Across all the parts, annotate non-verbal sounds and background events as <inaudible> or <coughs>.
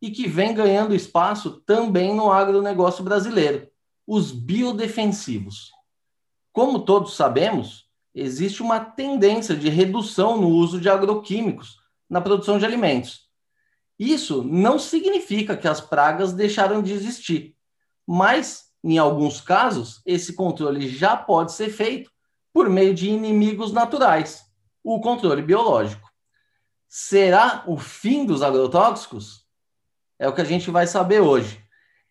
e que vem ganhando espaço também no agronegócio brasileiro, os biodefensivos. Como todos sabemos, existe uma tendência de redução no uso de agroquímicos na produção de alimentos. Isso não significa que as pragas deixaram de existir, mas, em alguns casos, esse controle já pode ser feito por meio de inimigos naturais, o controle biológico. Será o fim dos agrotóxicos? É o que a gente vai saber hoje.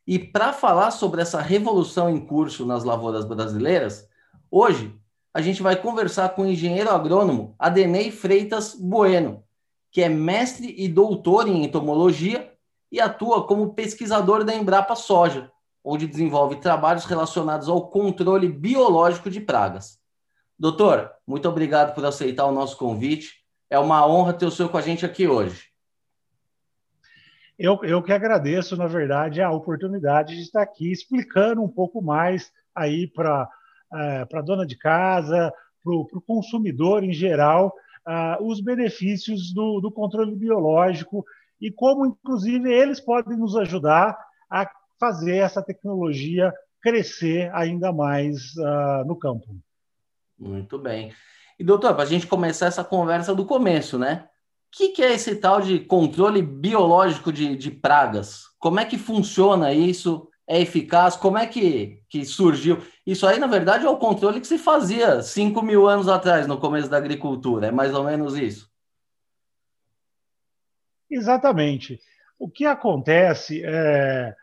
E para falar sobre essa revolução em curso nas lavouras brasileiras, hoje a gente vai conversar com o engenheiro agrônomo Adenei Freitas Bueno, que é mestre e doutor em entomologia e atua como pesquisador da Embrapa Soja, onde desenvolve trabalhos relacionados ao controle biológico de pragas. Doutor, muito obrigado por aceitar o nosso convite. É uma honra ter o senhor com a gente aqui hoje. Eu, eu que agradeço, na verdade, a oportunidade de estar aqui explicando um pouco mais aí para é, a dona de casa, para o consumidor em geral, uh, os benefícios do, do controle biológico e como, inclusive, eles podem nos ajudar a fazer essa tecnologia crescer ainda mais uh, no campo. Muito bem. E, doutor, para a gente começar essa conversa do começo, né? Que, que é esse tal de controle biológico de, de pragas? Como é que funciona isso? É eficaz? Como é que, que surgiu? Isso aí, na verdade, é o controle que se fazia 5 mil anos atrás, no começo da agricultura. É mais ou menos isso. Exatamente. O que acontece é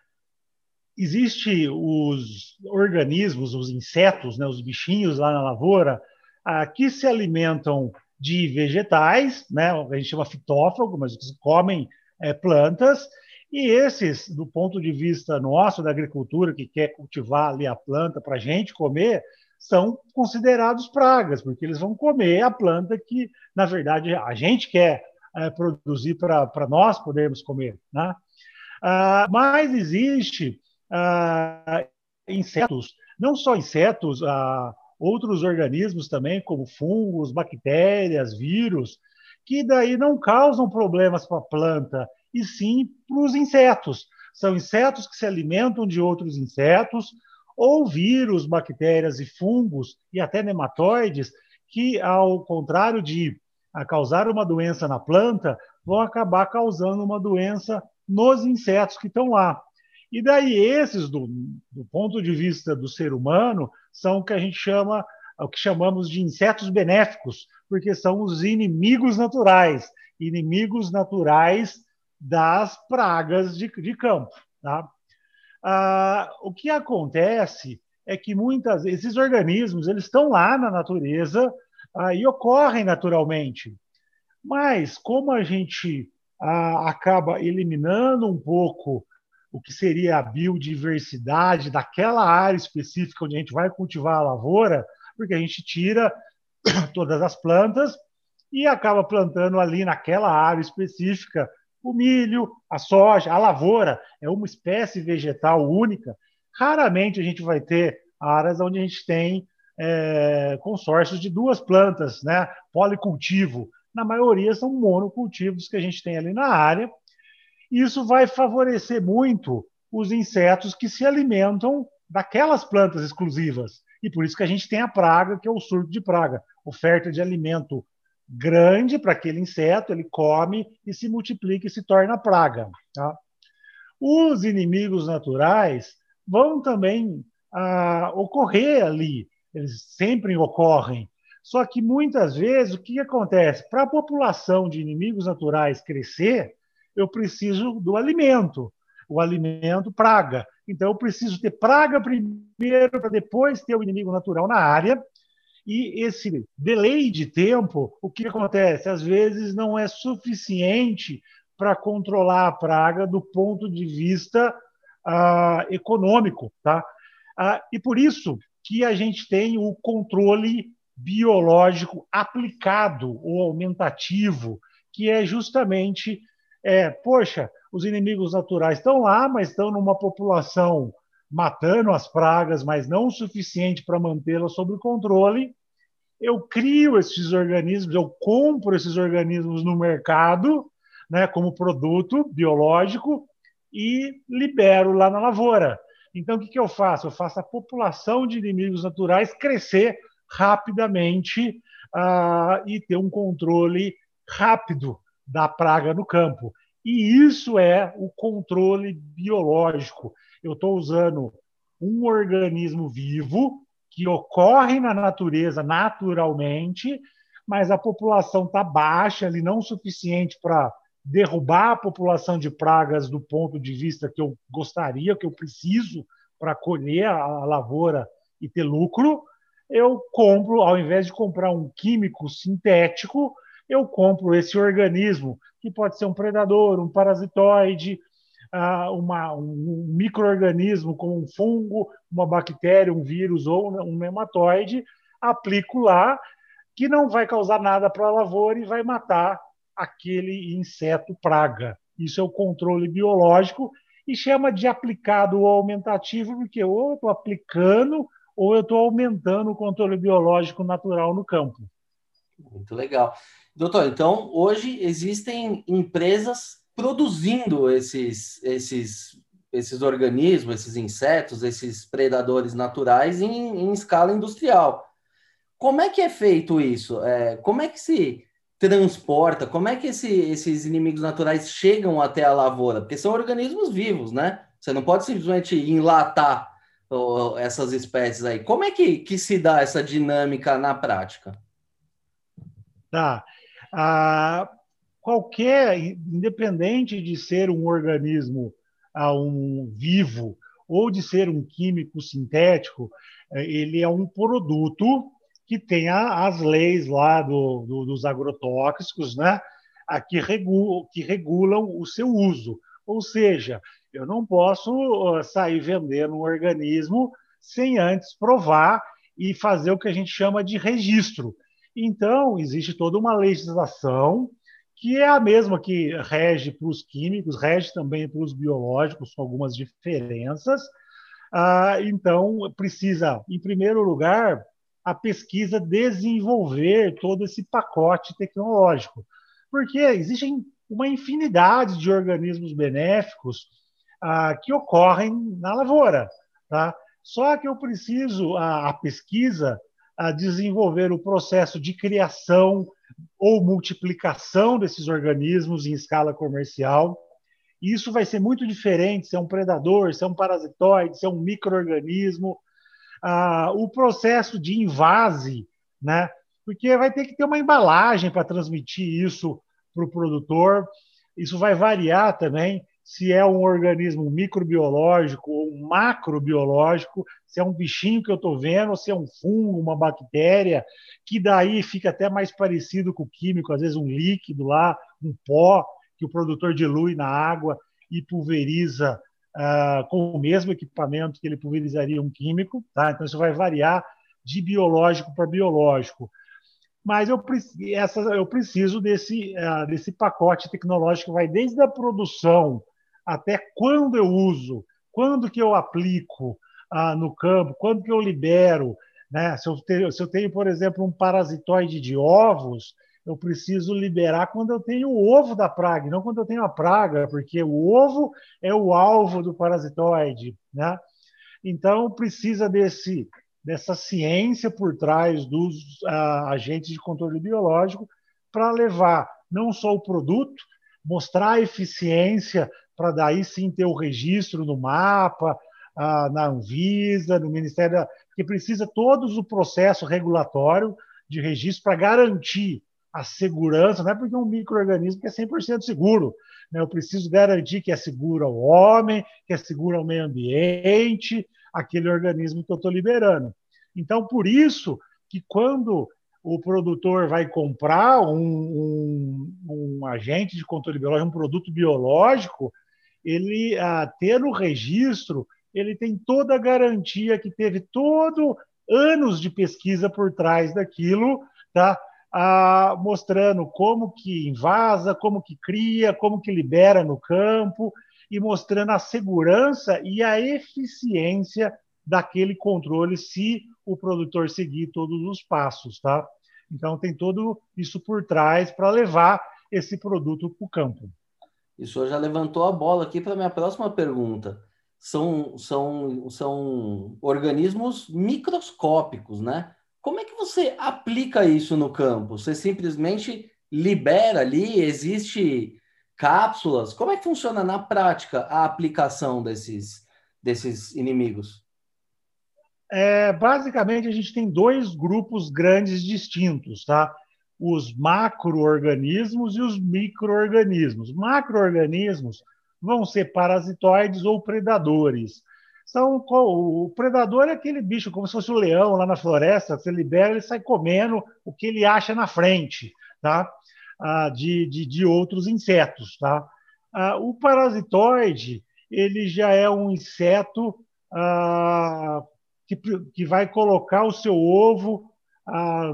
existe os organismos, os insetos, né, os bichinhos lá na lavoura, ah, que se alimentam de vegetais, né? A gente chama fitófago, mas eles comem é, plantas. E esses, do ponto de vista nosso da agricultura, que quer cultivar ali a planta para a gente comer, são considerados pragas, porque eles vão comer a planta que, na verdade, a gente quer é, produzir para nós podermos comer. Né? Ah, mas existe ah, insetos, não só insetos, ah, outros organismos também, como fungos, bactérias, vírus, que daí não causam problemas para a planta, e sim para os insetos. São insetos que se alimentam de outros insetos, ou vírus, bactérias e fungos, e até nematóides, que, ao contrário de causar uma doença na planta, vão acabar causando uma doença nos insetos que estão lá. E daí esses, do, do ponto de vista do ser humano, são o que a gente chama, o que chamamos de insetos benéficos, porque são os inimigos naturais, inimigos naturais das pragas de, de campo. Tá? Ah, o que acontece é que muitas esses organismos eles estão lá na natureza ah, e ocorrem naturalmente, mas como a gente ah, acaba eliminando um pouco o que seria a biodiversidade daquela área específica onde a gente vai cultivar a lavoura, porque a gente tira <coughs> todas as plantas e acaba plantando ali naquela área específica o milho, a soja, a lavoura é uma espécie vegetal única. Raramente a gente vai ter áreas onde a gente tem é, consórcios de duas plantas, né? Policultivo. Na maioria são monocultivos que a gente tem ali na área isso vai favorecer muito os insetos que se alimentam daquelas plantas exclusivas. E por isso que a gente tem a praga, que é o surto de praga, oferta de alimento grande para aquele inseto, ele come e se multiplica e se torna praga. Tá? Os inimigos naturais vão também ah, ocorrer ali, eles sempre ocorrem. Só que muitas vezes o que acontece? Para a população de inimigos naturais crescer, eu preciso do alimento. O alimento praga. Então, eu preciso ter praga primeiro, para depois ter o inimigo natural na área. E esse delay de tempo, o que acontece? Às vezes não é suficiente para controlar a praga do ponto de vista ah, econômico. Tá? Ah, e por isso que a gente tem o controle biológico aplicado ou aumentativo, que é justamente, é, poxa, os inimigos naturais estão lá, mas estão numa população matando as pragas, mas não o suficiente para mantê-las sob controle. Eu crio esses organismos, eu compro esses organismos no mercado, né, como produto biológico e libero lá na lavoura. Então, o que, que eu faço? Eu faço a população de inimigos naturais crescer rapidamente uh, e ter um controle rápido da praga no campo. E isso é o controle biológico. Eu estou usando um organismo vivo que ocorre na natureza naturalmente, mas a população está baixa, ali não o suficiente para derrubar a população de pragas do ponto de vista que eu gostaria, que eu preciso para colher a lavoura e ter lucro, eu compro, ao invés de comprar um químico sintético, eu compro esse organismo, que pode ser um predador, um parasitoide, uh, uma, um microorganismo como um fungo, uma bactéria, um vírus ou um nematóide, aplico lá, que não vai causar nada para a lavoura e vai matar aquele inseto praga. Isso é o controle biológico e chama de aplicado ou aumentativo, porque ou eu estou aplicando ou eu estou aumentando o controle biológico natural no campo. Muito legal. Doutor, então hoje existem empresas produzindo esses, esses, esses organismos, esses insetos, esses predadores naturais em, em escala industrial. Como é que é feito isso? É, como é que se transporta? Como é que esse, esses inimigos naturais chegam até a lavoura? Porque são organismos vivos, né? Você não pode simplesmente enlatar essas espécies aí. Como é que, que se dá essa dinâmica na prática? Tá. Ah, qualquer, independente de ser um organismo ah, um vivo ou de ser um químico sintético, eh, ele é um produto que tem as leis lá do, do, dos agrotóxicos, né? que, regulam, que regulam o seu uso. Ou seja, eu não posso sair vendendo um organismo sem antes provar e fazer o que a gente chama de registro. Então, existe toda uma legislação que é a mesma que rege para os químicos, rege também para os biológicos, com algumas diferenças. Ah, então, precisa, em primeiro lugar, a pesquisa desenvolver todo esse pacote tecnológico, porque existem uma infinidade de organismos benéficos ah, que ocorrem na lavoura. Tá? Só que eu preciso, a, a pesquisa, a desenvolver o processo de criação ou multiplicação desses organismos em escala comercial. Isso vai ser muito diferente se é um predador, se é um parasitoide, se é um microorganismo, ah, o processo de invase, né? porque vai ter que ter uma embalagem para transmitir isso para o produtor. Isso vai variar também se é um organismo microbiológico ou macrobiológico, se é um bichinho que eu estou vendo, se é um fungo, uma bactéria, que daí fica até mais parecido com o químico, às vezes um líquido lá, um pó que o produtor dilui na água e pulveriza uh, com o mesmo equipamento que ele pulverizaria um químico, tá? Então isso vai variar de biológico para biológico. Mas eu, essa, eu preciso desse, uh, desse pacote tecnológico que vai desde a produção até quando eu uso, quando que eu aplico uh, no campo, quando que eu libero. Né? Se, eu tenho, se eu tenho, por exemplo, um parasitoide de ovos, eu preciso liberar quando eu tenho o ovo da praga, não quando eu tenho a praga, porque o ovo é o alvo do parasitoide. Né? Então, precisa desse, dessa ciência por trás dos uh, agentes de controle biológico para levar não só o produto, mostrar a eficiência para daí sim ter o registro no mapa, na Anvisa, no Ministério, da... que precisa todos o processo regulatório de registro para garantir a segurança, não é porque é um microorganismo que é 100% seguro. Né? Eu preciso garantir que é seguro ao homem, que é seguro ao meio ambiente, aquele organismo que eu estou liberando. Então, por isso que quando o produtor vai comprar um, um, um agente de controle biológico, um produto biológico, ele a ter o registro, ele tem toda a garantia que teve todo anos de pesquisa por trás daquilo, tá? Ah, mostrando como que invasa, como que cria, como que libera no campo e mostrando a segurança e a eficiência daquele controle se o produtor seguir todos os passos, tá? Então tem tudo isso por trás para levar esse produto para o campo. O senhor já levantou a bola aqui para a minha próxima pergunta. São, são, são organismos microscópicos, né? Como é que você aplica isso no campo? Você simplesmente libera ali, existe cápsulas? Como é que funciona na prática a aplicação desses, desses inimigos? É, basicamente, a gente tem dois grupos grandes distintos, tá? Os macro-organismos e os micro-organismos. Macro-organismos vão ser parasitoides ou predadores. São, o predador é aquele bicho, como se fosse o um leão lá na floresta, você libera, ele sai comendo o que ele acha na frente, tá? Ah, de, de, de, outros insetos. Tá? Ah, o parasitoide ele já é um inseto ah, que, que vai colocar o seu ovo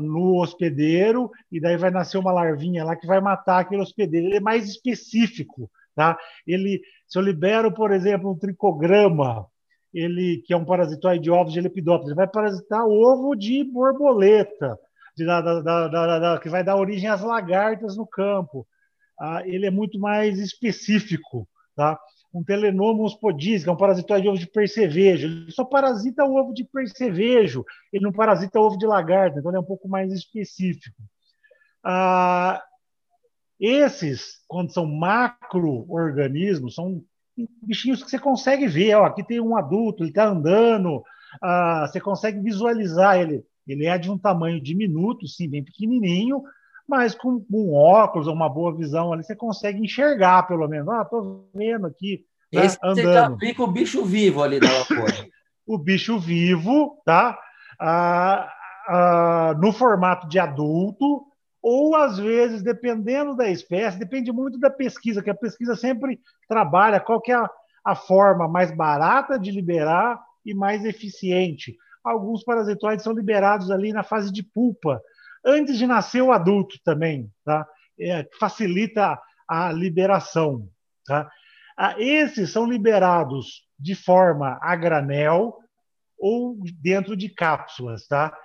no hospedeiro e daí vai nascer uma larvinha lá que vai matar aquele hospedeiro. Ele é mais específico. Tá? Ele, se eu libero, por exemplo, um tricograma, ele que é um parasitoide de ovos de lepidóptero, ele vai parasitar ovo de borboleta, de, da, da, da, que vai dar origem às lagartas no campo. Ah, ele é muito mais específico. Tá? Um Telenomus podis, que é um parasitoide de ovo de percevejo. Ele só parasita o ovo de percevejo, ele não parasita o ovo de lagarta, então ele é um pouco mais específico. Ah, esses, quando são macro-organismos, são bichinhos que você consegue ver. Ó, aqui tem um adulto, ele está andando, ah, você consegue visualizar ele. Ele é de um tamanho diminuto, sim, bem pequenininho, mas com um óculos ou uma boa visão ali, você consegue enxergar, pelo menos. Ah, estou vendo aqui. Né, Esse andando. você aplica o bicho vivo ali na lavoura. <laughs> o bicho vivo, tá? Ah, ah, no formato de adulto, ou às vezes, dependendo da espécie, depende muito da pesquisa, que a pesquisa sempre trabalha qual que é a, a forma mais barata de liberar e mais eficiente. Alguns parasitoides são liberados ali na fase de pulpa, antes de nascer o adulto também, tá? É, facilita a liberação. Tá? Ah, esses são liberados de forma a granel ou dentro de cápsulas. Tá?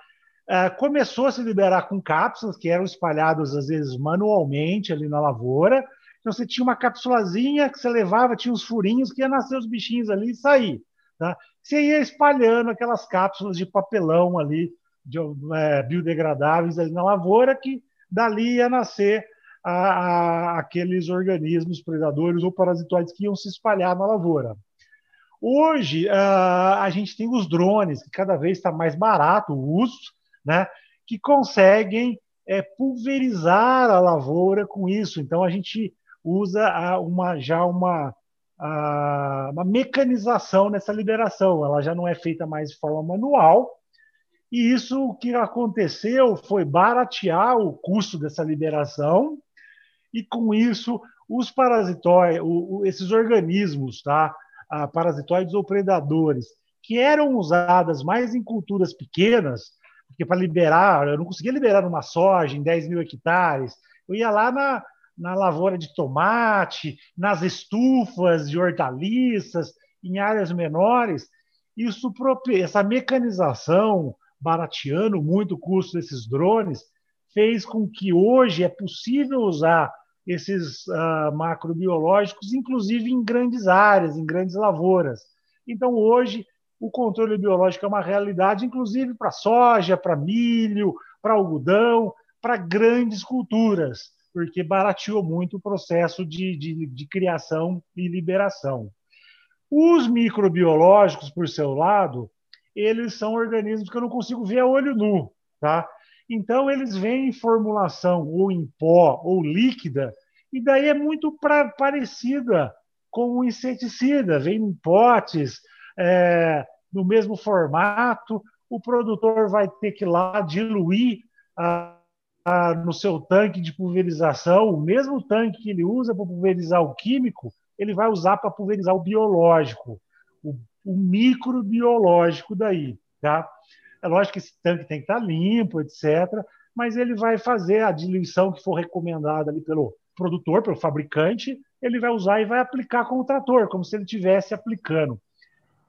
Ah, começou a se liberar com cápsulas que eram espalhadas às vezes manualmente ali na lavoura. Então você tinha uma cápsulazinha que você levava, tinha uns furinhos que ia nascer os bichinhos ali e sair. Tá? Você ia espalhando aquelas cápsulas de papelão ali de, é, biodegradáveis ali na lavoura, que dali ia nascer a, a, aqueles organismos predadores ou parasitoides que iam se espalhar na lavoura. Hoje, a, a gente tem os drones, que cada vez está mais barato o uso, né, que conseguem é, pulverizar a lavoura com isso. Então, a gente usa uma, já uma, uma mecanização nessa liberação. Ela já não é feita mais de forma manual, e isso o que aconteceu foi baratear o custo dessa liberação, e com isso os parasitóides, esses organismos, tá? Ah, parasitoides ou predadores, que eram usadas mais em culturas pequenas, porque para liberar, eu não conseguia liberar uma soja em 10 mil hectares, eu ia lá na, na lavoura de tomate, nas estufas de hortaliças, em áreas menores. Isso, essa mecanização, barateando muito o custo desses drones, fez com que hoje é possível usar esses uh, macrobiológicos, inclusive em grandes áreas, em grandes lavouras. Então, hoje, o controle biológico é uma realidade, inclusive para soja, para milho, para algodão, para grandes culturas, porque barateou muito o processo de, de, de criação e liberação. Os microbiológicos, por seu lado, eles são organismos que eu não consigo ver a olho nu, tá? Então eles vêm em formulação ou em pó ou líquida e daí é muito pra, parecida com o inseticida, vem em potes, é, no mesmo formato. O produtor vai ter que ir lá diluir a, a, no seu tanque de pulverização, o mesmo tanque que ele usa para pulverizar o químico, ele vai usar para pulverizar o biológico, o, microbiológico daí, tá? É lógico que esse tanque tem que estar limpo, etc., mas ele vai fazer a diluição que for recomendada ali pelo produtor, pelo fabricante, ele vai usar e vai aplicar com o trator, como se ele estivesse aplicando.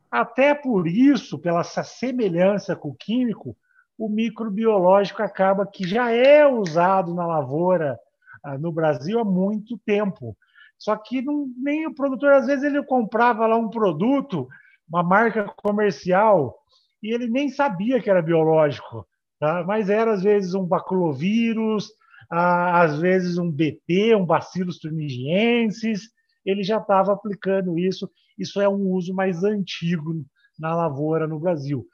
Até por isso, pela essa semelhança com o químico, o microbiológico acaba que já é usado na lavoura ah, no Brasil há muito tempo. Só que não, nem o produtor, às vezes, ele comprava lá um produto, uma marca comercial, e ele nem sabia que era biológico, tá? mas era, às vezes, um baculovírus, às vezes, um BT, um Bacillus thuringiensis, ele já estava aplicando isso. Isso é um uso mais antigo na lavoura no Brasil.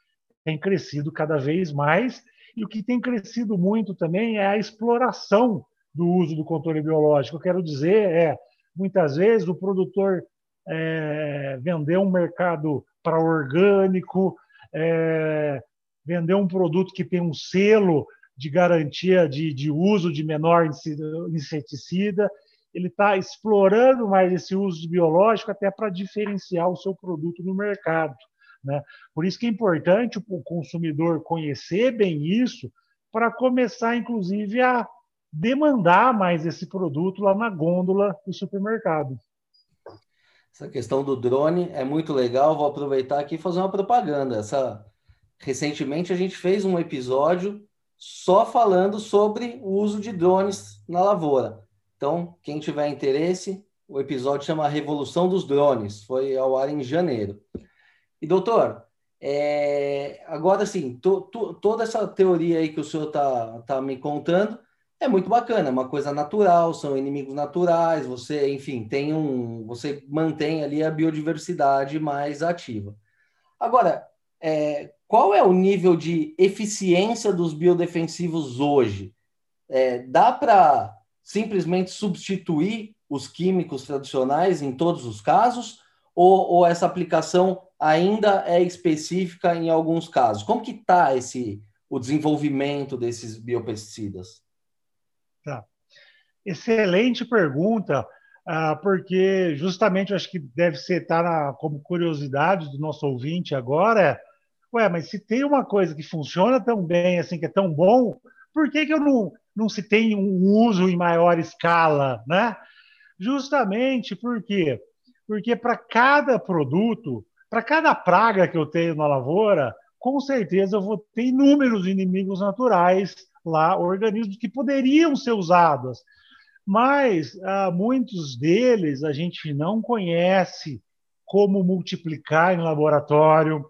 Tem crescido cada vez mais, e o que tem crescido muito também é a exploração do uso do controle biológico. Eu quero dizer é Muitas vezes o produtor é, vendeu um mercado para orgânico, é, vendeu um produto que tem um selo de garantia de, de uso de menor inseticida, ele está explorando mais esse uso biológico até para diferenciar o seu produto no mercado. Né? Por isso que é importante o consumidor conhecer bem isso para começar, inclusive, a demandar mais esse produto lá na gôndola do supermercado. Essa questão do drone é muito legal. Vou aproveitar aqui e fazer uma propaganda. Essa... Recentemente a gente fez um episódio só falando sobre o uso de drones na lavoura. Então, quem tiver interesse, o episódio chama Revolução dos Drones, foi ao ar em janeiro. E doutor, é... agora sim, to, to, toda essa teoria aí que o senhor está tá me contando, é muito bacana, é uma coisa natural, são inimigos naturais, você, enfim, tem um, você mantém ali a biodiversidade mais ativa. Agora, é, qual é o nível de eficiência dos biodefensivos hoje? É, dá para simplesmente substituir os químicos tradicionais em todos os casos? Ou, ou essa aplicação ainda é específica em alguns casos? Como que está esse o desenvolvimento desses biopesticidas? Excelente pergunta, ah, porque justamente eu acho que deve ser estar tá como curiosidade do nosso ouvinte agora. É, ué, mas se tem uma coisa que funciona tão bem, assim, que é tão bom, por que, que eu não, não se tem um uso em maior escala, né? Justamente porque porque para cada produto, para cada praga que eu tenho na lavoura, com certeza eu vou ter inúmeros inimigos naturais lá organismos que poderiam ser usados, mas ah, muitos deles a gente não conhece como multiplicar em laboratório,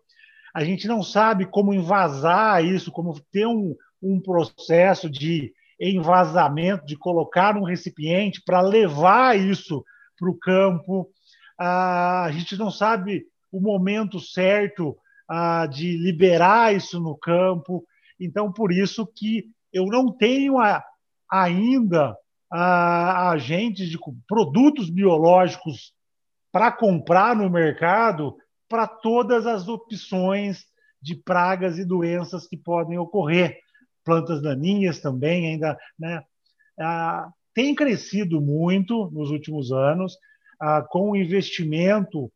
a gente não sabe como envasar isso, como ter um, um processo de envasamento, de colocar um recipiente para levar isso para o campo. Ah, a gente não sabe o momento certo ah, de liberar isso no campo. Então, por isso que eu não tenho a, ainda a, agentes de produtos biológicos para comprar no mercado para todas as opções de pragas e doenças que podem ocorrer. Plantas daninhas também ainda, né? Ah, tem crescido muito nos últimos anos, ah, com investimento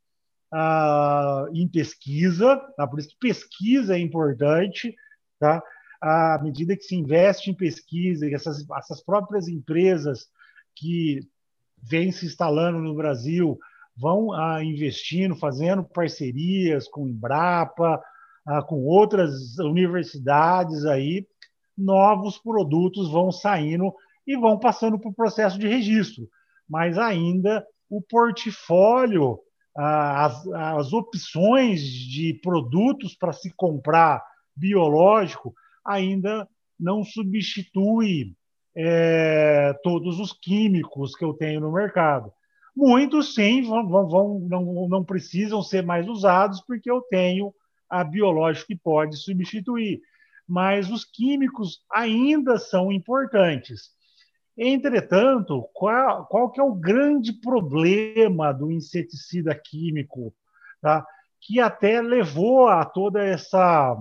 ah, em pesquisa, tá? por isso que pesquisa é importante, tá? À medida que se investe em pesquisa, e essas, essas próprias empresas que vêm se instalando no Brasil vão ah, investindo, fazendo parcerias com Embrapa, ah, com outras universidades aí, novos produtos vão saindo e vão passando por processo de registro. Mas ainda o portfólio, ah, as, as opções de produtos para se comprar biológico ainda não substitui é, todos os químicos que eu tenho no mercado. Muitos, sim, vão, vão, não, não precisam ser mais usados porque eu tenho a biológico que pode substituir. Mas os químicos ainda são importantes. Entretanto, qual, qual que é o grande problema do inseticida químico, tá? que até levou a toda essa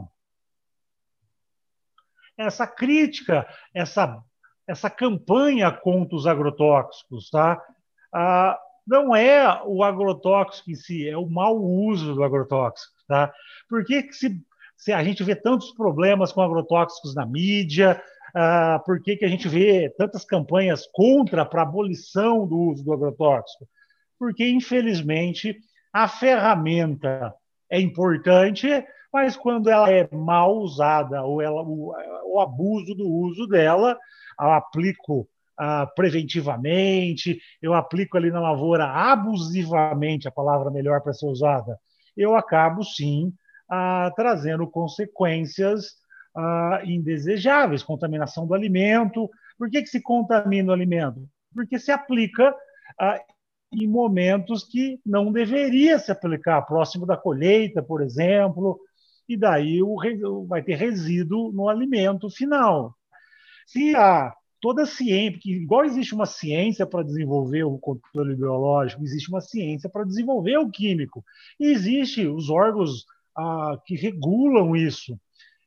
essa crítica, essa, essa campanha contra os agrotóxicos. Tá? Ah, não é o agrotóxico em si, é o mau uso do agrotóxico. Tá? Por que, que se, se a gente vê tantos problemas com agrotóxicos na mídia? Ah, por que, que a gente vê tantas campanhas contra para abolição do uso do agrotóxico? Porque, infelizmente, a ferramenta é importante, mas quando ela é mal usada ou ela, o, o abuso do uso dela, eu aplico ah, preventivamente, eu aplico ali na lavoura abusivamente, a palavra melhor para ser usada, eu acabo sim ah, trazendo consequências ah, indesejáveis, contaminação do alimento. Por que, que se contamina o alimento? Porque se aplica ah, em momentos que não deveria se aplicar, próximo da colheita, por exemplo, e daí o, vai ter resíduo no alimento final. Se a toda ciência, porque igual existe uma ciência para desenvolver o controle biológico, existe uma ciência para desenvolver o químico, e existe os órgãos ah, que regulam isso.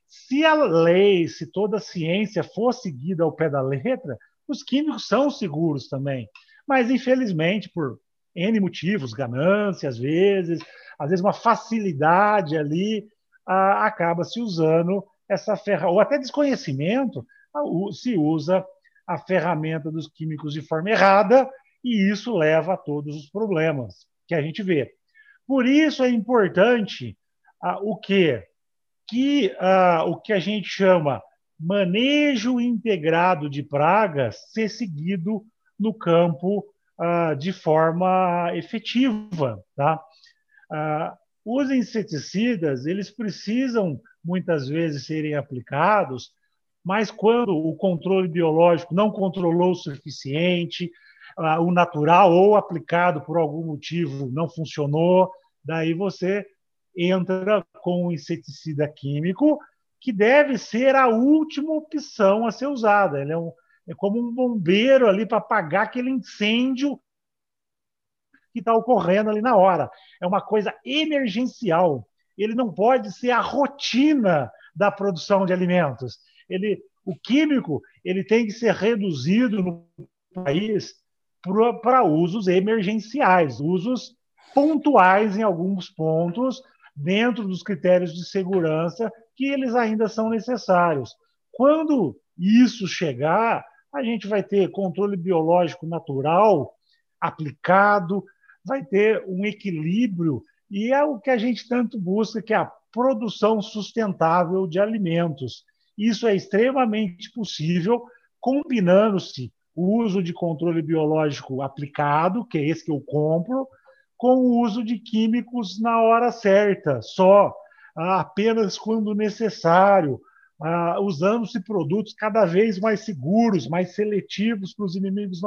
Se a lei, se toda a ciência for seguida ao pé da letra, os químicos são seguros também. Mas, infelizmente, por N motivos, ganância, às vezes, às vezes uma facilidade ali, ah, acaba se usando essa ferramenta, ou até desconhecimento, se usa a ferramenta dos químicos de forma errada, e isso leva a todos os problemas que a gente vê. Por isso é importante ah, o que que ah, o que a gente chama manejo integrado de pragas ser seguido no campo ah, de forma efetiva, tá? Os inseticidas eles precisam muitas vezes serem aplicados mas quando o controle biológico não controlou o suficiente, o natural ou aplicado por algum motivo não funcionou, daí você entra com o inseticida químico, que deve ser a última opção a ser usada. Ele é, um, é como um bombeiro ali para apagar aquele incêndio que está ocorrendo ali na hora. É uma coisa emergencial. Ele não pode ser a rotina da produção de alimentos ele, o químico ele tem que ser reduzido no país para usos emergenciais, usos pontuais em alguns pontos, dentro dos critérios de segurança que eles ainda são necessários. Quando isso chegar, a gente vai ter controle biológico natural aplicado, vai ter um equilíbrio, e é o que a gente tanto busca, que é a produção sustentável de alimentos. Isso é extremamente possível, combinando-se o uso de controle biológico aplicado, que é esse que eu compro, com o uso de químicos na hora certa, só, apenas quando necessário, usando-se produtos cada vez mais seguros, mais seletivos para os inimigos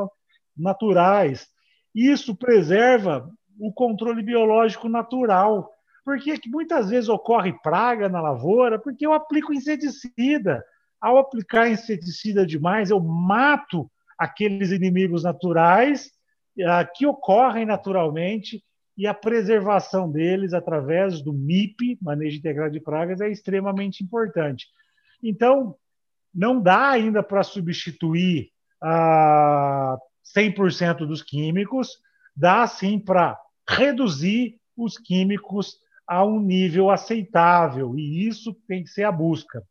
naturais. Isso preserva o controle biológico natural, por que, que muitas vezes ocorre praga na lavoura? Porque eu aplico inseticida. Ao aplicar inseticida demais, eu mato aqueles inimigos naturais uh, que ocorrem naturalmente e a preservação deles através do MIP, Manejo Integrado de Pragas, é extremamente importante. Então, não dá ainda para substituir uh, 100% dos químicos, dá sim para reduzir os químicos a um nível aceitável, e isso tem que ser a busca.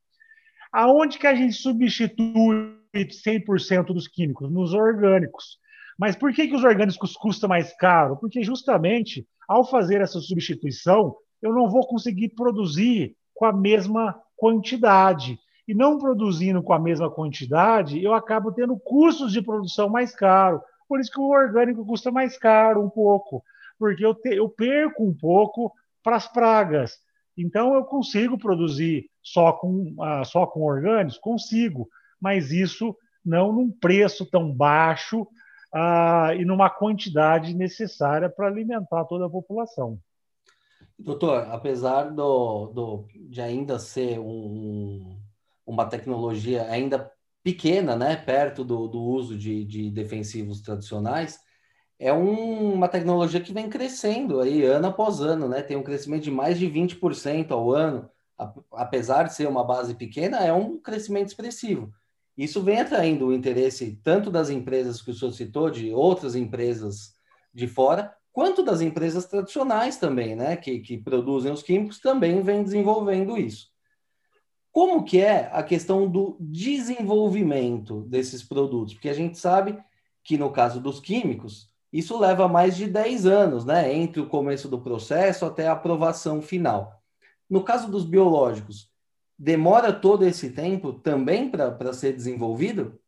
Aonde que a gente substitui 100% dos químicos? Nos orgânicos. Mas por que, que os orgânicos custam mais caro? Porque justamente ao fazer essa substituição, eu não vou conseguir produzir com a mesma quantidade. E não produzindo com a mesma quantidade, eu acabo tendo custos de produção mais caro. Por isso que o orgânico custa mais caro um pouco, porque eu, te, eu perco um pouco para as pragas. Então, eu consigo produzir só com, uh, só com orgânicos? Consigo, mas isso não num preço tão baixo uh, e numa quantidade necessária para alimentar toda a população. Doutor, apesar do, do, de ainda ser um, uma tecnologia ainda pequena, né, perto do, do uso de, de defensivos tradicionais, é um, uma tecnologia que vem crescendo aí ano após ano, né? Tem um crescimento de mais de 20% ao ano, apesar de ser uma base pequena, é um crescimento expressivo. Isso vem atraindo o interesse tanto das empresas que o senhor citou, de outras empresas de fora, quanto das empresas tradicionais também, né, que, que produzem os químicos, também vem desenvolvendo isso. Como que é a questão do desenvolvimento desses produtos? Porque a gente sabe que no caso dos químicos, isso leva mais de 10 anos, né, entre o começo do processo até a aprovação final. No caso dos biológicos, demora todo esse tempo também para ser desenvolvido?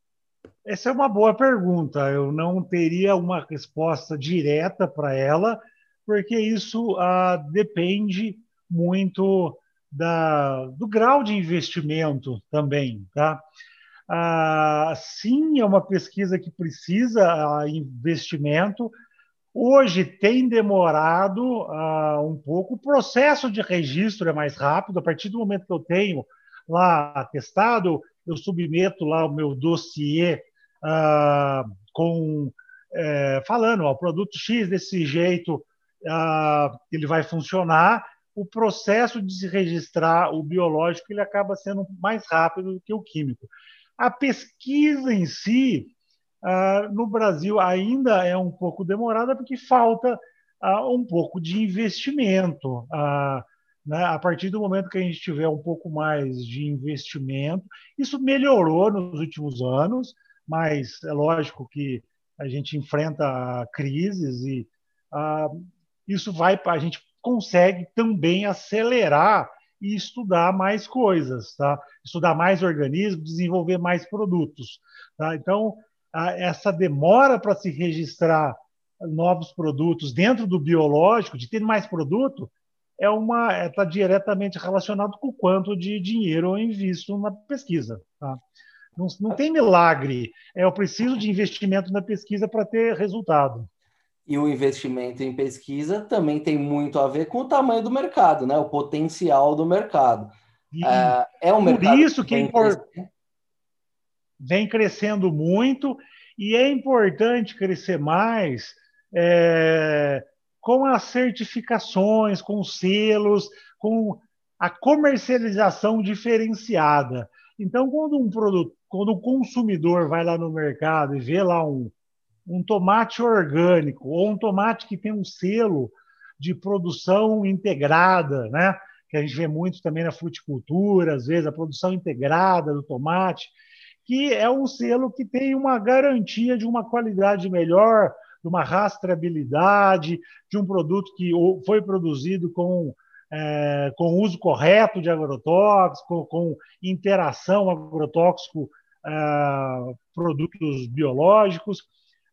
Essa é uma boa pergunta. Eu não teria uma resposta direta para ela, porque isso ah, depende muito da, do grau de investimento também. Tá? Ah, sim, é uma pesquisa que precisa ah, investimento. Hoje tem demorado ah, um pouco, o processo de registro é mais rápido. A partir do momento que eu tenho lá atestado, eu submeto lá o meu dossiê ah, com é, falando, ó, o produto X desse jeito ah, ele vai funcionar. O processo de se registrar o biológico ele acaba sendo mais rápido do que o químico. A pesquisa em si, ah, no Brasil, ainda é um pouco demorada porque falta ah, um pouco de investimento. Ah, né? A partir do momento que a gente tiver um pouco mais de investimento, isso melhorou nos últimos anos mas é lógico que a gente enfrenta crises e isso vai a gente consegue também acelerar e estudar mais coisas, tá? Estudar mais organismos, desenvolver mais produtos, tá? Então essa demora para se registrar novos produtos dentro do biológico, de ter mais produto, é uma está diretamente relacionado com o quanto de dinheiro eu invisto na pesquisa. Tá? Não, não tem milagre. É, eu preciso de investimento na pesquisa para ter resultado. E o investimento em pesquisa também tem muito a ver com o tamanho do mercado, né? o potencial do mercado. É, é um Por isso que, que é importante. Vem crescendo muito e é importante crescer mais é, com as certificações, com selos, com a comercialização diferenciada. Então, quando um produto, quando o consumidor vai lá no mercado e vê lá um, um tomate orgânico ou um tomate que tem um selo de produção integrada, né? que a gente vê muito também na fruticultura, às vezes a produção integrada do tomate, que é um selo que tem uma garantia de uma qualidade melhor, de uma rastreabilidade, de um produto que foi produzido com é, com uso correto de agrotóxico, com interação agrotóxico é, produtos biológicos.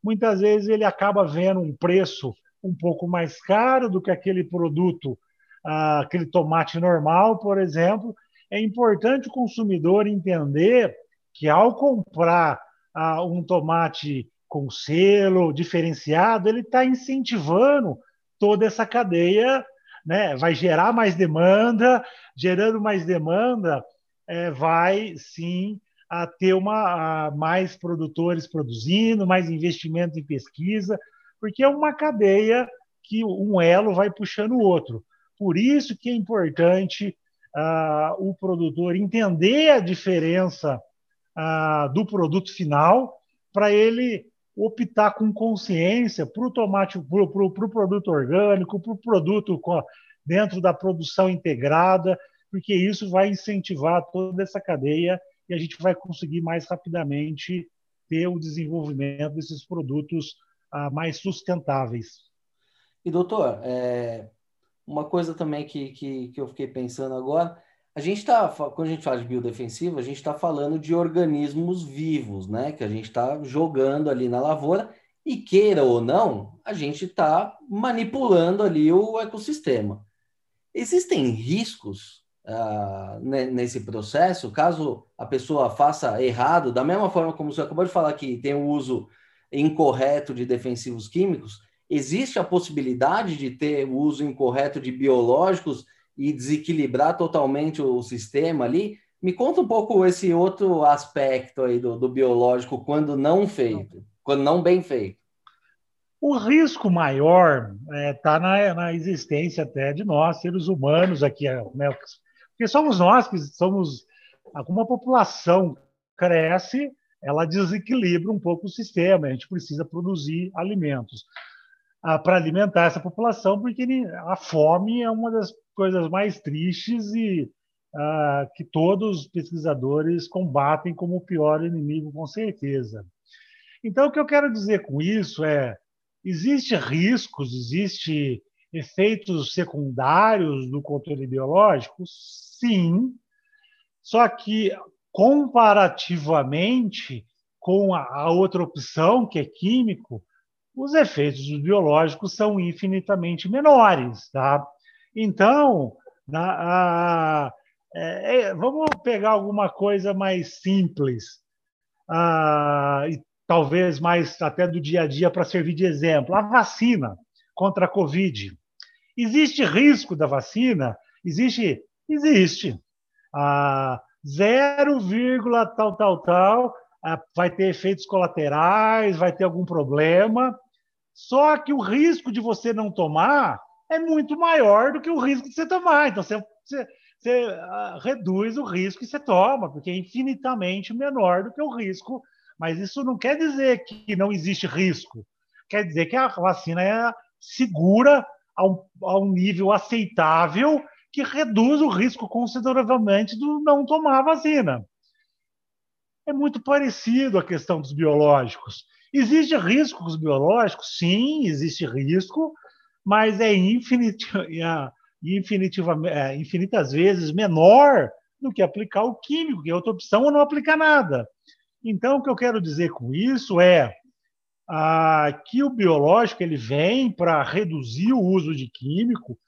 Muitas vezes ele acaba vendo um preço um pouco mais caro do que aquele produto, ah, aquele tomate normal, por exemplo. É importante o consumidor entender que ao comprar ah, um tomate com selo diferenciado, ele está incentivando toda essa cadeia né, vai gerar mais demanda, gerando mais demanda, é, vai sim a ter uma, a mais produtores produzindo, mais investimento em pesquisa, porque é uma cadeia que um elo vai puxando o outro. Por isso que é importante ah, o produtor entender a diferença ah, do produto final para ele optar com consciência para o tomate, para o pro, pro produto orgânico, para o produto dentro da produção integrada, porque isso vai incentivar toda essa cadeia e a gente vai conseguir mais rapidamente ter o desenvolvimento desses produtos ah, mais sustentáveis. E doutor, é, uma coisa também que, que, que eu fiquei pensando agora a gente está, quando a gente fala de biodefensivo, a gente está falando de organismos vivos, né? Que a gente está jogando ali na lavoura e queira ou não, a gente está manipulando ali o ecossistema. Existem riscos uh, nesse processo, caso a pessoa faça errado, da mesma forma como você acabou de falar que tem o uso incorreto de defensivos químicos, existe a possibilidade de ter o uso incorreto de biológicos e desequilibrar totalmente o sistema ali. Me conta um pouco esse outro aspecto aí do, do biológico quando não feito, quando não bem feito. O risco maior está é, tá na, na, existência até de nós, seres humanos aqui, né? Porque somos nós que somos, alguma população cresce, ela desequilibra um pouco o sistema, a gente precisa produzir alimentos. ah, para alimentar essa população, porque a fome é uma das coisas mais tristes e ah, que todos os pesquisadores combatem como o pior inimigo, com certeza. Então, o que eu quero dizer com isso é: existe riscos, existe efeitos secundários do controle biológico? Sim, só que comparativamente com a, outra opção, que é químico, os efeitos biológicos são infinitamente menores. Tá? Então, na, a, é, é, vamos pegar alguma coisa mais simples, ah, e talvez mais até do dia a dia para servir de exemplo. A vacina contra a Covid. Existe risco da vacina? Existe? Existe. Ah, 0, tal, tal, tal, ah, vai ter efeitos colaterais, vai ter algum problema. Só que o risco de você não tomar é muito maior do que o risco de você tomar. Então, você, você, você uh, reduz o risco que você toma, porque é infinitamente menor do que o risco. Mas isso não quer dizer que não existe risco. Quer dizer que a vacina é segura a um, a um nível aceitável que reduz o risco consideravelmente do não tomar a vacina. É muito parecido a questão dos biológicos. Existe risco com os biológicos? Sim, existe risco, mas é, infinit, é, é infinitas vezes menor do que aplicar o químico, que é outra opção, ou não aplicar nada. Então, o que eu quero dizer com isso é ah, que o biológico ele vem para reduzir o uso de químico,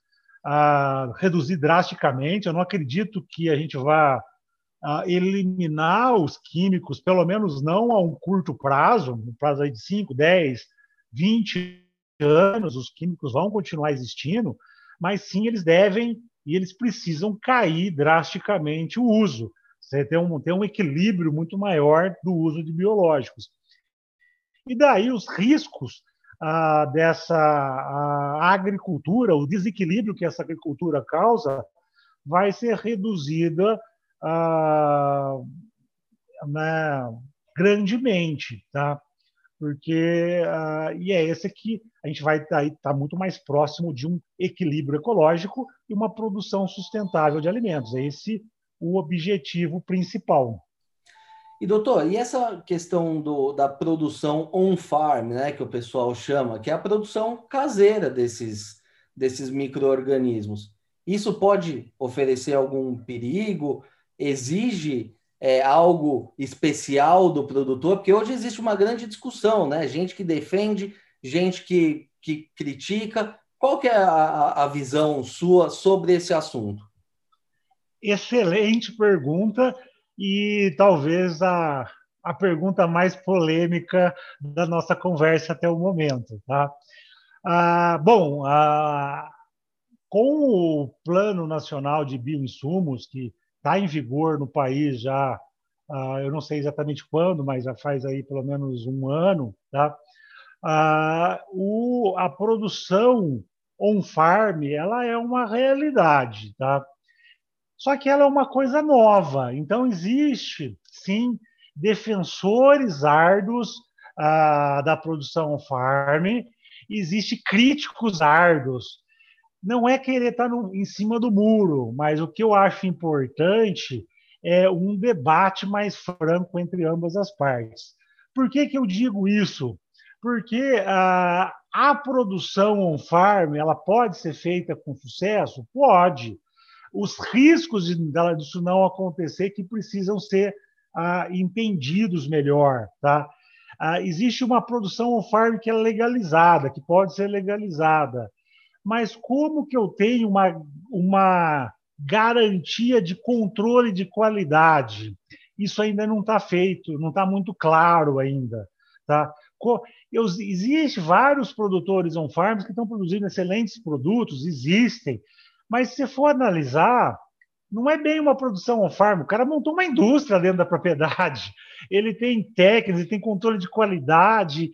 ah, reduzir drasticamente. Eu não acredito que a gente vá ah, eliminar os químicos, pelo menos não a um curto prazo, um prazo de 5, 10, 20 anos, os químicos vão continuar existindo, mas sim eles devem e eles precisam cair drasticamente o uso. Você tem um, tem um equilíbrio muito maior do uso de biológicos. E daí os riscos ah, dessa ah, agricultura, o desequilíbrio que essa agricultura causa, vai ser reduzida ah, né, grandemente, tá? Porque ah, e é esse que a gente vai estar tá, tá muito mais próximo de um equilíbrio ecológico e uma produção sustentável de alimentos. É esse o objetivo principal. E doutor, e essa questão do, da produção on-farm, né, que o pessoal chama, que é a produção caseira desses, desses micro-organismos, isso pode oferecer algum perigo? Exige é, algo especial do produtor? Porque hoje existe uma grande discussão, né? Gente que defende, gente que, que critica. Qual que é a, a visão sua sobre esse assunto? Excelente pergunta e talvez a, a pergunta mais polêmica da nossa conversa até o momento. Tá? Ah, bom, ah, com o Plano Nacional de Bioinsumos, que está em vigor no país já, ah, eu não sei exatamente quando, mas já faz aí pelo menos um ano, tá? Ah, o, a produção on-farm ela é uma realidade. Tá? Só que ela é uma coisa nova. Então, existe, sim, defensores árduos ah, da produção farm, existe críticos árduos. Não é querer estar no, em cima do muro, mas o que eu acho importante é um debate mais franco entre ambas as partes. Por que, que eu digo isso? Porque ah, a produção on-farm ela pode ser feita com sucesso? Pode os riscos de, disso não acontecer que precisam ser ah, entendidos melhor. Tá? Ah, existe uma produção on-farm que é legalizada, que pode ser legalizada, mas como que eu tenho uma, uma garantia de controle de qualidade? Isso ainda não está feito, não está muito claro ainda. Tá? Eu, existe vários produtores on-farms que estão produzindo excelentes produtos, existem, mas se for analisar, não é bem uma produção on-farm. O cara montou uma indústria dentro da propriedade. Ele tem técnicas, ele tem controle de qualidade.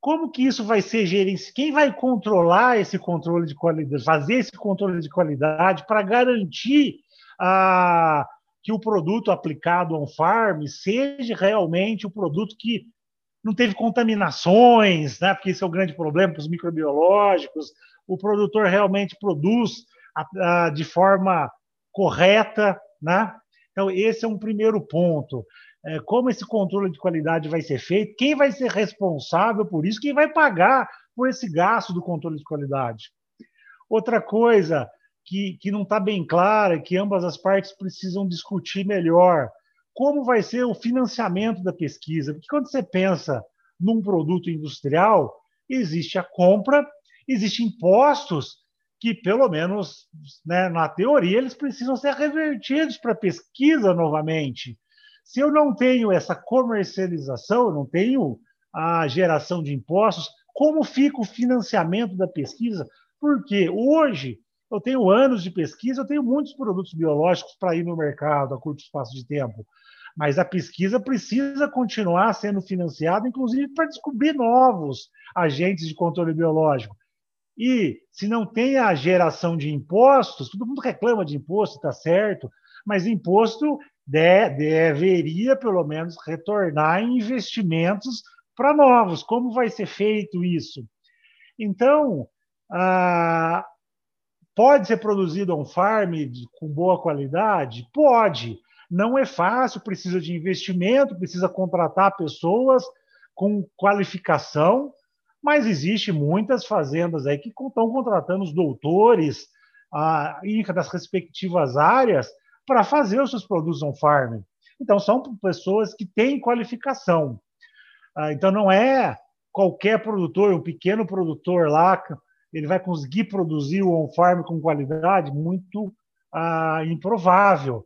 Como que isso vai ser gerenciado? Quem vai controlar esse controle de qualidade, fazer esse controle de qualidade para garantir que o produto aplicado on-farm seja realmente o produto que não teve contaminações, né? porque esse é o grande problema para os microbiológicos. O produtor realmente produz de forma correta, né? Então, esse é um primeiro ponto. É, como esse controle de qualidade vai ser feito? Quem vai ser responsável por isso? Quem vai pagar por esse gasto do controle de qualidade? Outra coisa que, que não está bem clara, que ambas as partes precisam discutir melhor, como vai ser o financiamento da pesquisa. Porque quando você pensa num produto industrial, existe a compra, existem impostos que, pelo menos né, na teoria, eles precisam ser revertidos para pesquisa novamente. Se eu não tenho essa comercialização, eu não tenho a geração de impostos, como fica o financiamento da pesquisa? Porque hoje eu tenho anos de pesquisa, eu tenho muitos produtos biológicos para ir no mercado a curto espaço de tempo. Mas a pesquisa precisa continuar sendo financiada, inclusive para descobrir novos agentes de controle biológico. E se não tem a geração de impostos, todo mundo reclama de imposto, está certo, mas imposto de, deveria, pelo menos, retornar em investimentos para novos. Como vai ser feito isso? Então, ah, Pode ser produzido on farm com boa qualidade? Pode. Não é fácil, precisa de investimento, precisa contratar pessoas com qualificação, mas existe muitas fazendas aí que estão contratando os doutores ah, das respectivas áreas para fazer os seus produtos on farm. Então são pessoas que têm qualificação. Ah, então não é qualquer produtor, um pequeno produtor lá ele vai conseguir produzir o on-farm com qualidade muito ah, improvável,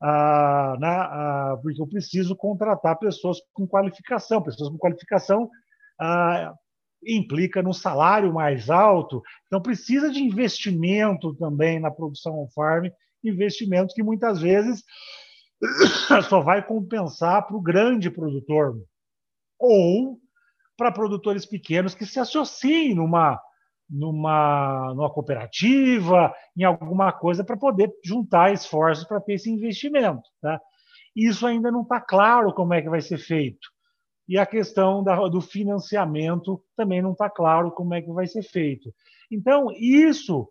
ah, né? ah, porque eu preciso contratar pessoas com qualificação. Pessoas com qualificação ah, implica no salário mais alto, então precisa de investimento também na produção on-farm, investimentos que muitas vezes <coughs> só vai compensar para o grande produtor ou para produtores pequenos que se associem numa numa, numa cooperativa, em alguma coisa para poder juntar esforços para ter esse investimento. Tá? Isso ainda não está claro como é que vai ser feito. E a questão da, do financiamento também não está claro como é que vai ser feito. Então, isso,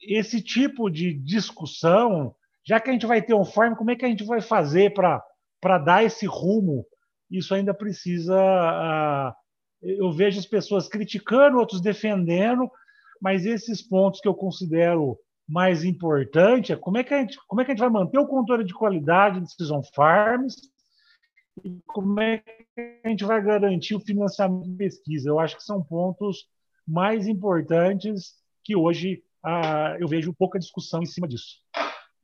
esse tipo de discussão, já que a gente vai ter um farm, como é que a gente vai fazer para dar esse rumo? Isso ainda precisa uh, eu vejo as pessoas criticando, outros defendendo, mas esses pontos que eu considero mais importantes é como é que a gente, como é que a gente vai manter o controle de qualidade desses on farms e como é que a gente vai garantir o financiamento de pesquisa. Eu acho que são pontos mais importantes que hoje ah, eu vejo pouca discussão em cima disso.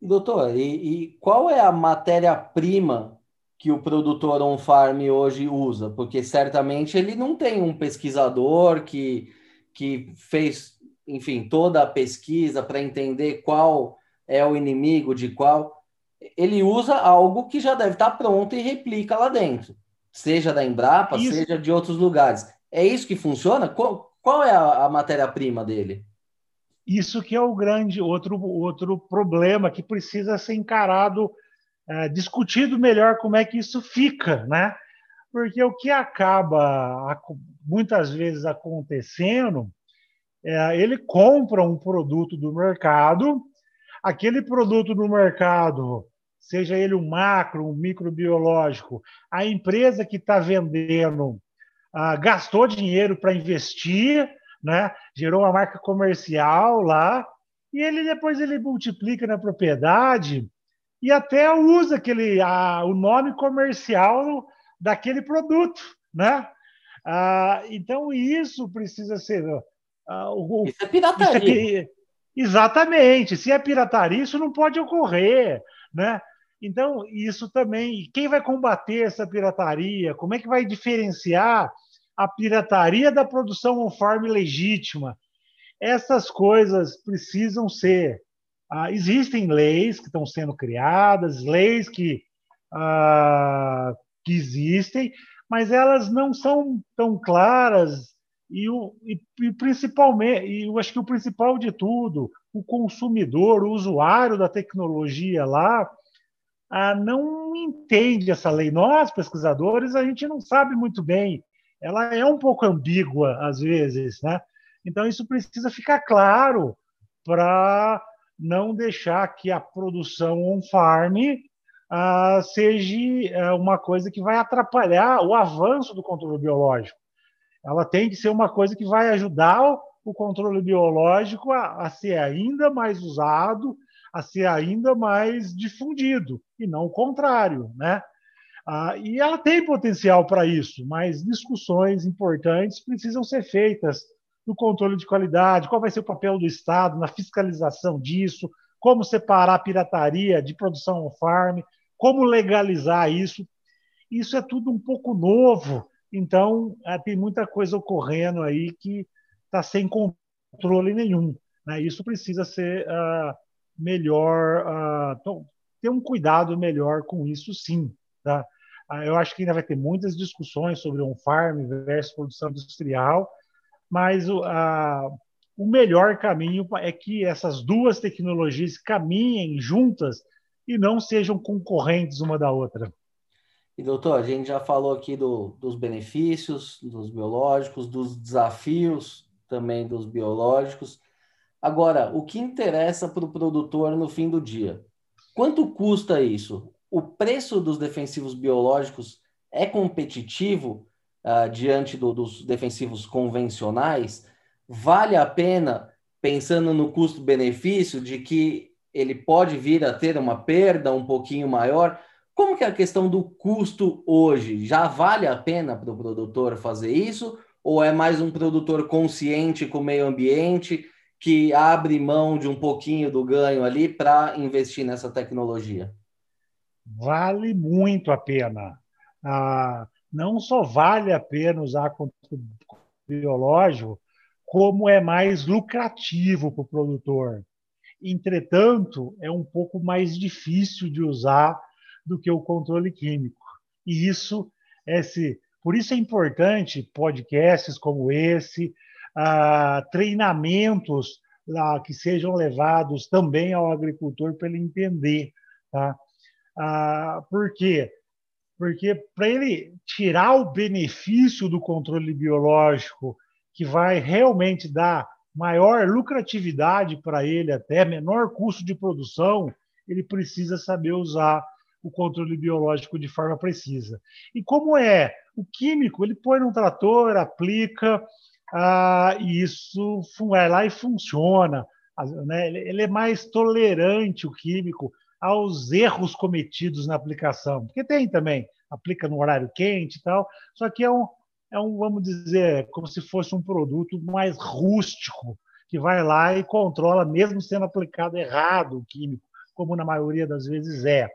Doutor, e, e qual é a matéria-prima que o produtor on-farm hoje usa, porque certamente ele não tem um pesquisador que, que fez, enfim, toda a pesquisa para entender qual é o inimigo de qual. Ele usa algo que já deve estar pronto e replica lá dentro, seja da Embrapa, isso. seja de outros lugares. É isso que funciona? Qual, qual é a, a matéria-prima dele? Isso que é o grande outro, outro problema que precisa ser encarado é, discutido melhor como é que isso fica, né? Porque o que acaba muitas vezes acontecendo é ele compra um produto do mercado, aquele produto do mercado, seja ele um macro, um microbiológico, a empresa que está vendendo ah, gastou dinheiro para investir, né? gerou uma marca comercial lá, e ele depois ele multiplica na propriedade e até usa aquele, a, o nome comercial daquele produto, né? Ah, então isso precisa ser ah, o, isso é pirataria. Isso é, exatamente. Se é pirataria, isso não pode ocorrer, né? Então isso também. Quem vai combater essa pirataria? Como é que vai diferenciar a pirataria da produção on-farm legítima? Essas coisas precisam ser ah, existem leis que estão sendo criadas, leis que, ah, que existem, mas elas não são tão claras e, o, e, e principalmente, e eu acho que o principal de tudo, o consumidor, o usuário da tecnologia lá, ah, não entende essa lei. Nós, pesquisadores, a gente não sabe muito bem ela é um pouco ambígua às vezes, né? Então isso precisa ficar claro para não deixar que a produção on-farm uh, seja uh, uma coisa que vai atrapalhar o avanço do controle biológico. Ela tem que ser uma coisa que vai ajudar o controle biológico a, a ser ainda mais usado, a ser ainda mais difundido, e não o contrário, né? Ah, e ela tem potencial para isso, mas discussões importantes precisam ser feitas no controle de qualidade, qual vai ser o papel do Estado na fiscalização disso, como separar a pirataria de produção on-farm, como legalizar isso. Isso é tudo um pouco novo, então é, tem muita coisa ocorrendo aí que está sem controle nenhum. Né? Isso precisa ser uh, melhor, uh, ter um cuidado melhor com isso, sim. Tá? Uh, eu acho que ainda vai ter muitas discussões sobre on-farm versus produção industrial, mas o, o melhor caminho é que essas duas tecnologias caminhem juntas e não sejam concorrentes uma da outra. E doutor, a gente já falou aqui do, dos benefícios dos biológicos, dos desafios também dos biológicos. Agora, o que interessa para o produtor no fim do dia? Quanto custa isso? O preço dos defensivos biológicos é competitivo uh, diante do, dos defensivos convencionais, vale a pena, pensando no custo-benefício, de que ele pode vir a ter uma perda um pouquinho maior? Como que é a questão do custo hoje? Já vale a pena para o produtor fazer isso? Ou é mais um produtor consciente com o meio ambiente que abre mão de um pouquinho do ganho ali para investir nessa tecnologia? Vale muito a pena. Ah, não só vale a pena usar biológico, como é mais lucrativo para o produtor. Entretanto, é um pouco mais difícil de usar do que o controle químico. E isso esse, por isso é importante podcasts como esse, ah, treinamentos lá, que sejam levados também ao agricultor para ele entender, tá? Ah, por quê? Porque para ele tirar o benefício do controle biológico, que vai realmente dar maior lucratividade para ele, até menor custo de produção, ele precisa saber usar o controle biológico de forma precisa. E como é? O químico, ele põe num trator, aplica, ah, e isso vai lá e funciona. Né? Ele é mais tolerante, o químico, aos erros cometidos na aplicação. Porque tem também, aplica no horário quente e tal, só que é um, é um, vamos dizer, como se fosse um produto mais rústico, que vai lá e controla, mesmo sendo aplicado errado o químico, como na maioria das vezes é.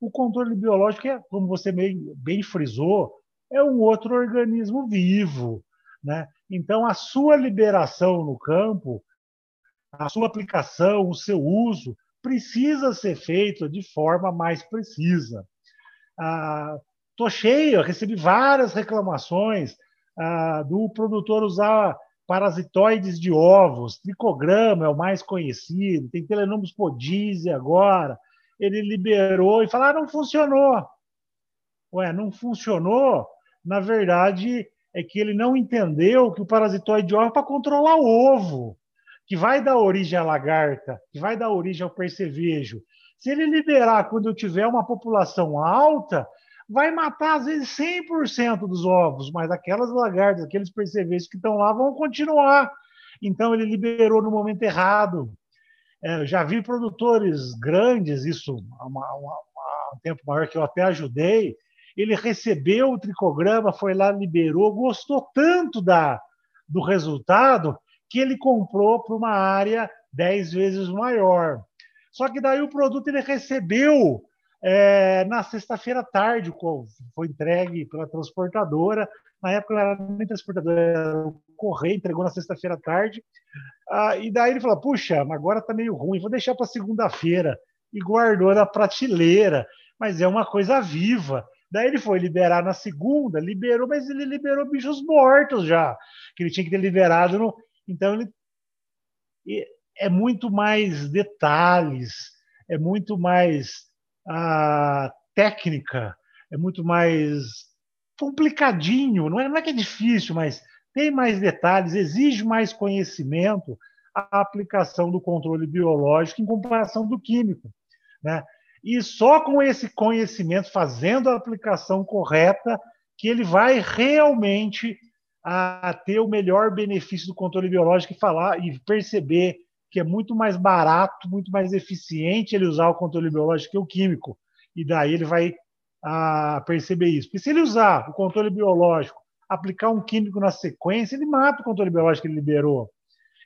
O controle biológico é, como você bem, bem frisou, é um outro organismo vivo. Né? Então, a sua liberação no campo, a sua aplicação, o seu uso, precisa ser feito de forma mais precisa. Estou ah, cheio, recebi várias reclamações ah, do produtor usar parasitoides de ovos, tricograma é o mais conhecido, tem Telenomus podise agora, ele liberou e falou, ah, não funcionou. Ué, não funcionou? Na verdade, é que ele não entendeu que o parasitoide de ovo é para controlar o ovo que vai dar origem à lagarta, que vai dar origem ao percevejo, se ele liberar quando eu tiver uma população alta, vai matar às vezes 100% dos ovos, mas aquelas lagartas, aqueles percevejos que estão lá vão continuar. Então ele liberou no momento errado. É, já vi produtores grandes, isso há, um tempo maior que eu até ajudei. Ele recebeu o tricograma, foi lá, liberou, gostou tanto da, do resultado que ele comprou para uma área dez vezes maior. Só que daí o produto ele recebeu é, na sexta-feira tarde, foi entregue pela transportadora. Na época não era nem transportadora, era o correio, entregou na sexta-feira tarde. Ah, e daí ele falou: Puxa, agora está meio ruim, vou deixar para segunda-feira. E guardou na prateleira. Mas é uma coisa viva. Daí ele foi liberar na segunda, liberou, mas ele liberou bichos mortos já, que ele tinha que ter liberado no, então, ele é muito mais detalhes, é muito mais a técnica, é muito mais complicadinho, não é, não é que é difícil, mas tem mais detalhes, exige mais conhecimento a aplicação do controle biológico em comparação do químico. Né? E só com esse conhecimento, fazendo a aplicação correta, que ele vai realmente a ter o melhor benefício do controle biológico e falar e perceber que é muito mais barato, muito mais eficiente ele usar o controle biológico que o químico. E daí ele vai a perceber isso. Porque se ele usar o controle biológico, aplicar um químico na sequência, ele mata o controle biológico que ele liberou.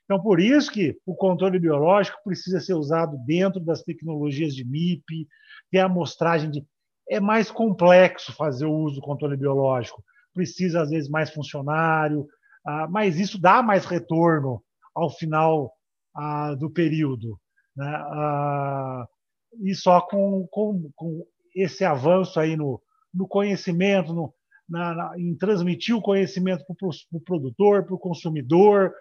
Então, por isso que o controle biológico precisa ser usado dentro das tecnologias de MIP, ter amostragem de. É mais complexo fazer o uso do controle biológico, precisa, às vezes, mais funcionário, ah, mas isso dá mais retorno ao final ah, do período. Né? Ah, e só com, com, com esse avanço aí no, no conhecimento, no, na, na, em transmitir o conhecimento para o pro produtor, para o consumidor,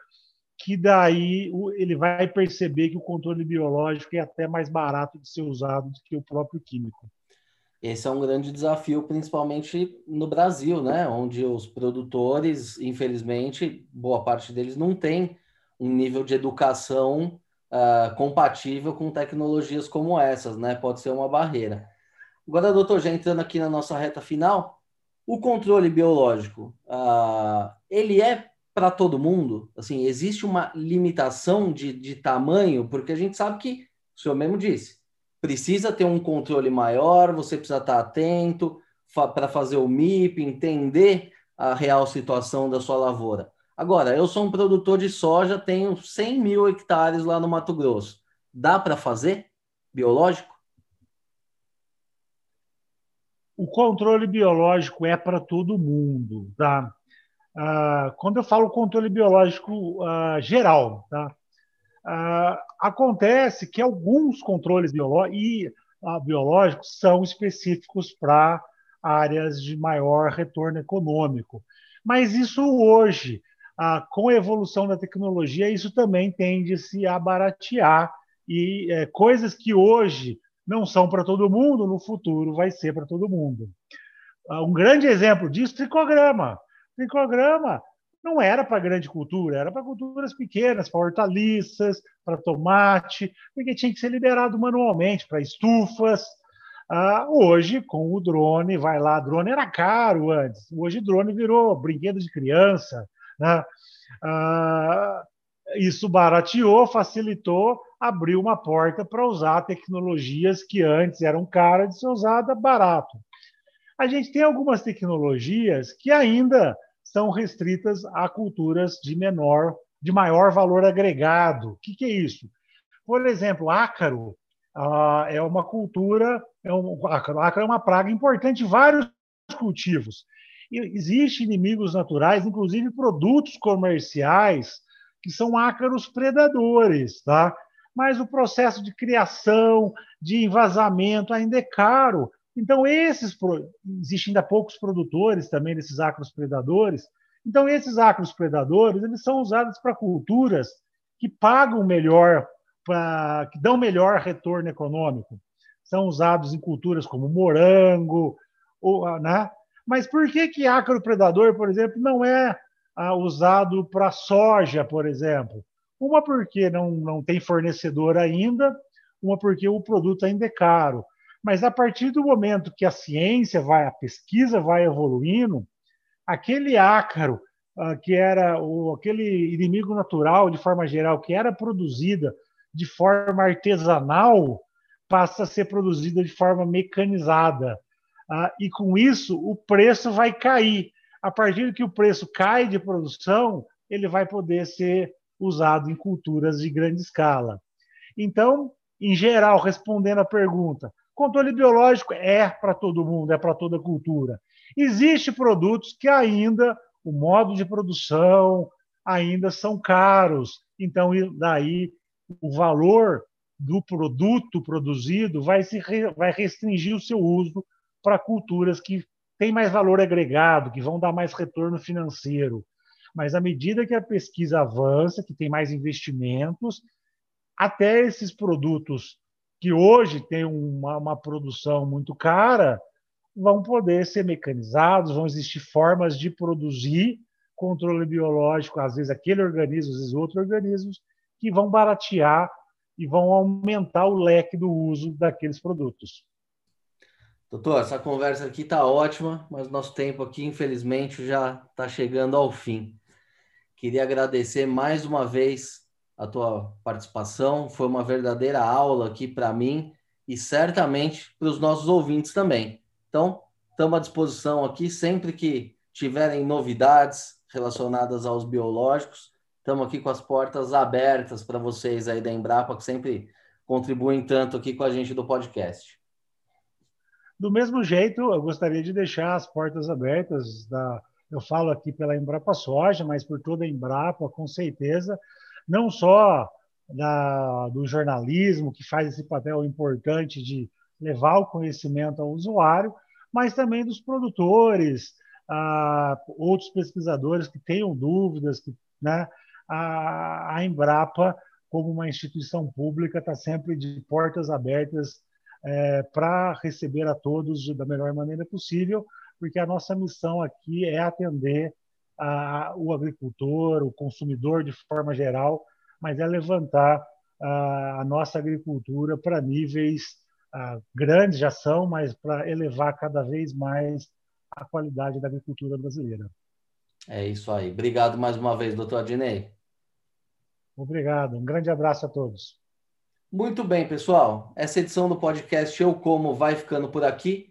que daí ele vai perceber que o controle biológico é até mais barato de ser usado do que o próprio químico. Esse é um grande desafio, principalmente no Brasil, né? onde os produtores, infelizmente, boa parte deles não tem um nível de educação uh, compatível com tecnologias como essas, né? Pode ser uma barreira. Agora, doutor, já entrando aqui na nossa reta final, o controle biológico, uh, ele é para todo mundo? Assim, existe uma limitação de, de tamanho? Porque a gente sabe que, o senhor mesmo disse, precisa ter um controle maior, você precisa estar atento fa para fazer o MIP, entender a real situação da sua lavoura. Agora, eu sou um produtor de soja, tenho 100 mil hectares lá no Mato Grosso. Dá para fazer biológico? O controle biológico é para todo mundo, tá? Ah, quando eu falo controle biológico ah, geral, tá? Ah, acontece que alguns controles biológicos, ah, biológicos são específicos para áreas de maior retorno econômico. Mas isso hoje com a evolução da tecnologia, isso também tende -se a baratear e é, coisas que hoje não são para todo mundo, no futuro vai ser para todo mundo. Um grande exemplo disso, tricograma. Tricograma não era para grande cultura, era para culturas pequenas, para hortaliças, para tomate, porque tinha que ser liberado manualmente para estufas. Ah, hoje, com o drone, vai lá, drone era caro antes, hoje drone virou brinquedo de criança, né? Ah, isso barateou, facilitou, abriu uma porta para usar tecnologias que antes eram caras de ser usada barato. A gente tem algumas tecnologias que ainda são restritas a culturas de menor, de maior valor agregado. O que, que é isso? Por exemplo, ácaro ah, é uma cultura, é um, ácaro, ácaro é uma praga importante em vários cultivos existem inimigos naturais, inclusive produtos comerciais, que são ácaros predadores, tá? Mas o processo de criação, de envasamento ainda é caro. Então, esses existem ainda poucos produtores também desses ácaros predadores. Então, esses ácaros predadores eles são usados para culturas que pagam melhor, pra, que dão melhor retorno econômico. São usados em culturas como morango, ou, né? Mas por que, que ácaro predador, por exemplo, não é ah, usado para soja, por exemplo? Uma porque não, não tem fornecedor ainda, uma porque o produto ainda é caro. Mas a partir do momento que a ciência vai, a pesquisa vai evoluindo, aquele ácaro ah, que era o, aquele inimigo natural, de forma geral, que era produzida de forma artesanal, passa a ser produzida de forma mecanizada. Ah, e com isso o preço vai cair. A partir que o preço cai de produção, ele vai poder ser usado em culturas de grande escala. Então, em geral, respondendo à pergunta, controle biológico é para todo mundo, é para toda cultura. Existem produtos que ainda o modo de produção ainda são caros, então daí o valor do produto produzido vai se vai restringir o seu uso para culturas que têm mais valor agregado, que vão dar mais retorno financeiro. Mas à medida que a pesquisa avança, que tem mais investimentos, até esses produtos que hoje têm uma, uma produção muito cara, vão poder ser mecanizados, vão existir formas de produzir controle biológico, às vezes aquele organismo, às vezes outros organismos, que vão baratear e vão aumentar o leque do uso daqueles produtos. Doutor, essa conversa aqui está ótima, mas nosso tempo aqui, infelizmente, já está chegando ao fim. Queria agradecer mais uma vez a tua participação. Foi uma verdadeira aula aqui para mim e certamente para os nossos ouvintes também. Então, estamos à disposição aqui sempre que tiverem novidades relacionadas aos biológicos. Estamos aqui com as portas abertas para vocês aí da Embrapa, que sempre contribuem tanto aqui com a gente do podcast. Do mesmo jeito, eu gostaria de deixar as portas abertas da, eu falo aqui pela Embrapa Soja, mas por toda a Embrapa, com certeza, não só da, do jornalismo, que faz esse papel importante de levar o conhecimento ao usuário, mas também dos produtores, ah, outros pesquisadores que tenham dúvidas, que, né, a, a Embrapa, como uma instituição pública, está sempre de portas abertas é, para receber a todos da melhor maneira possível, porque a nossa missão aqui é atender a, o agricultor, o consumidor de forma geral, mas é levantar a, a nossa agricultura para níveis grandes, já são, mas para elevar cada vez mais a qualidade da agricultura brasileira. É isso aí. Obrigado mais uma vez, doutor Adinei. Obrigado. Um grande abraço a todos. Muito bem, pessoal. Essa edição do podcast Eu Como vai ficando por aqui.